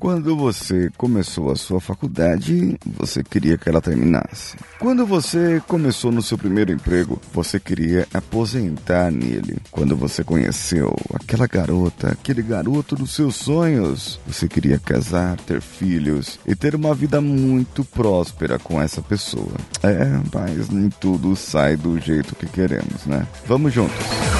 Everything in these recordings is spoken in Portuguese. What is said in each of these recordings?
Quando você começou a sua faculdade, você queria que ela terminasse. Quando você começou no seu primeiro emprego, você queria aposentar nele. Quando você conheceu aquela garota, aquele garoto dos seus sonhos, você queria casar, ter filhos e ter uma vida muito próspera com essa pessoa. É, mas nem tudo sai do jeito que queremos, né? Vamos juntos.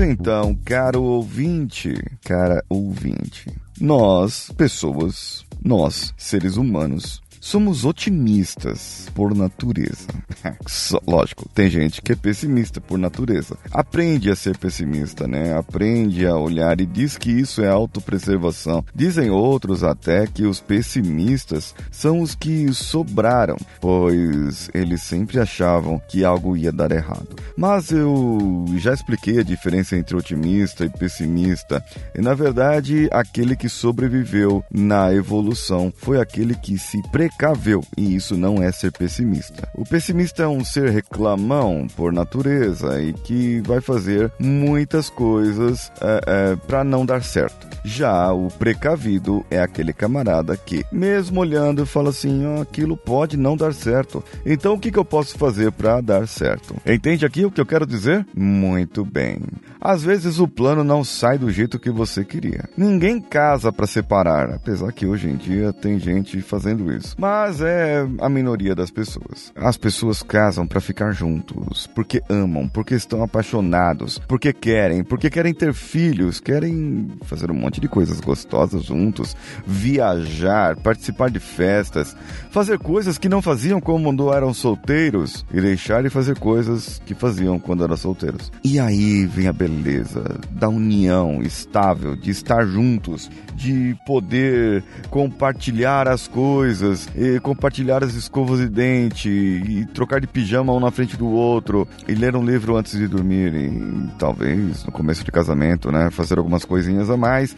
Então, caro ouvinte, cara ouvinte, nós, pessoas, nós, seres humanos, Somos otimistas por natureza. Lógico, tem gente que é pessimista por natureza. Aprende a ser pessimista, né? Aprende a olhar e diz que isso é autopreservação. Dizem outros até que os pessimistas são os que sobraram, pois eles sempre achavam que algo ia dar errado. Mas eu já expliquei a diferença entre otimista e pessimista. E na verdade, aquele que sobreviveu na evolução foi aquele que se pre precável, e isso não é ser pessimista. O pessimista é um ser reclamão por natureza e que vai fazer muitas coisas é, é, para não dar certo. Já o precavido é aquele camarada que, mesmo olhando, fala assim: oh, aquilo pode não dar certo. Então o que, que eu posso fazer para dar certo? Entende aqui o que eu quero dizer? Muito bem. Às vezes o plano não sai do jeito que você queria. Ninguém casa para separar, apesar que hoje em dia tem gente fazendo isso. Mas é a minoria das pessoas. As pessoas casam para ficar juntos, porque amam, porque estão apaixonados, porque querem, porque querem ter filhos, querem fazer um monte de coisas gostosas juntos, viajar, participar de festas, fazer coisas que não faziam quando eram solteiros e deixar de fazer coisas que faziam quando eram solteiros. E aí vem a beleza da união estável, de estar juntos, de poder compartilhar as coisas, compartilhar as escovas de dente, e trocar de pijama um na frente do outro, e ler um livro antes de dormir, e talvez no começo de casamento, né, fazer algumas coisinhas a mais.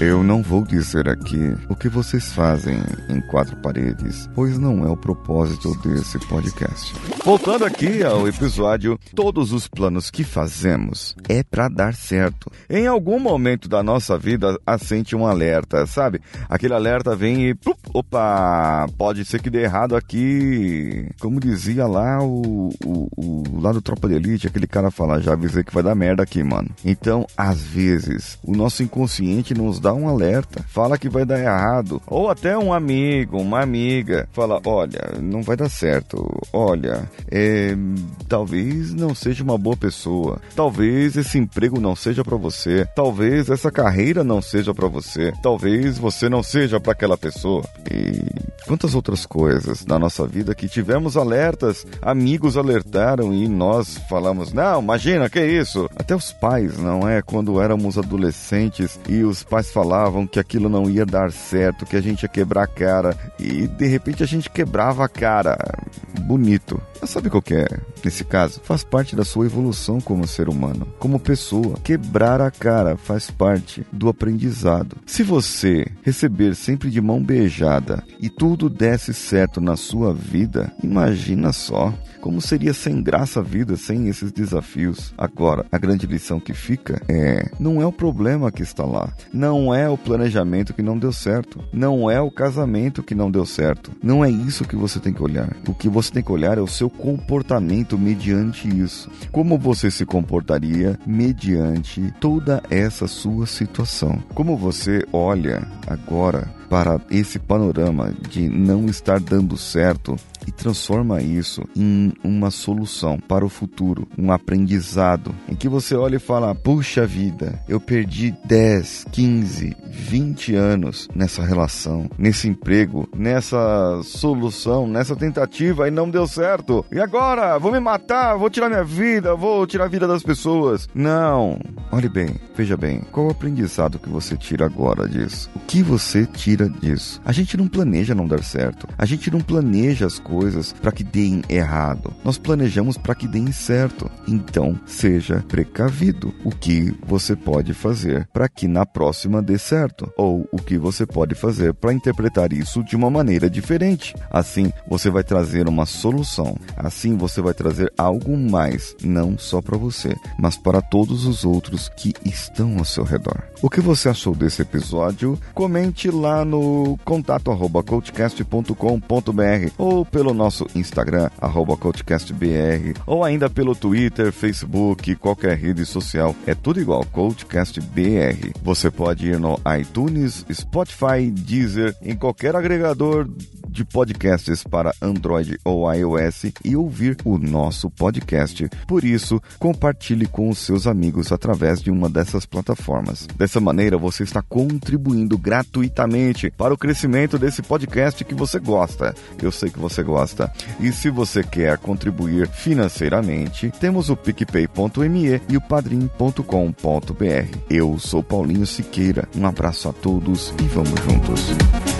Eu não vou dizer aqui o que vocês fazem em quatro paredes, pois não é o propósito desse podcast. Voltando aqui ao episódio, todos os planos que fazemos é para dar certo. Em algum momento da nossa vida, acende um alerta, sabe? Aquele alerta vem e, plup, opa, pode ser que dê errado aqui. Como dizia lá o, o, o lá do Tropa de Elite, aquele cara fala, já avisei que vai dar merda aqui, mano. Então, às vezes, o nosso inconsciente nos dá dá um alerta, fala que vai dar errado, ou até um amigo, uma amiga, fala: olha, não vai dar certo, olha, é, talvez não seja uma boa pessoa, talvez esse emprego não seja para você, talvez essa carreira não seja para você, talvez você não seja para aquela pessoa. E quantas outras coisas na nossa vida que tivemos alertas, amigos alertaram e nós falamos: não, imagina, que isso? Até os pais, não é? Quando éramos adolescentes e os pais falavam falavam que aquilo não ia dar certo, que a gente ia quebrar a cara. E de repente a gente quebrava a cara. Bonito. Mas sabe qual é? Nesse caso, faz parte da sua evolução como ser humano, como pessoa. Quebrar a cara faz parte do aprendizado. Se você receber sempre de mão beijada e tudo desse certo na sua vida, imagina só como seria sem graça a vida sem esses desafios? Agora, a grande lição que fica é: não é o problema que está lá, não é o planejamento que não deu certo, não é o casamento que não deu certo. Não é isso que você tem que olhar. O que você tem que olhar é o seu comportamento mediante isso. Como você se comportaria mediante toda essa sua situação? Como você olha agora para esse panorama de não estar dando certo e transforma isso em uma solução para o futuro, um aprendizado em que você olha e fala: puxa vida, eu perdi 10, 15, 20 anos nessa relação, nesse emprego, nessa solução, nessa tentativa e não deu certo. E agora? Vou me matar, vou tirar minha vida, vou tirar a vida das pessoas. Não. Olhe bem, veja bem, qual o aprendizado que você tira agora disso? O que você tira disso? A gente não planeja não dar certo. A gente não planeja as coisas para que deem errado. Nós planejamos para que deem certo. Então, seja precavido. O que você pode fazer para que na próxima dê certo? Ou o que você pode fazer para interpretar isso de uma maneira diferente? Assim, você vai trazer uma solução. Assim, você vai trazer algo mais, não só para você, mas para todos os outros que estão ao seu redor. O que você achou desse episódio? Comente lá no contato arroba coachcast.com.br ou pelo nosso Instagram, coachcastbr, ou ainda pelo Twitter, Facebook, qualquer rede social. É tudo igual, CoachCastBR. Você pode ir no iTunes, Spotify, Deezer, em qualquer agregador de podcasts para Android ou iOS e ouvir o nosso podcast. Por isso, compartilhe com os seus amigos através de uma dessas plataformas. Dessa maneira, você está contribuindo gratuitamente para o crescimento desse podcast que você gosta. Eu sei que você gosta. E se você quer contribuir financeiramente, temos o picpay.me e o padrim.com.br. Eu sou Paulinho Siqueira. Um abraço a todos e vamos juntos.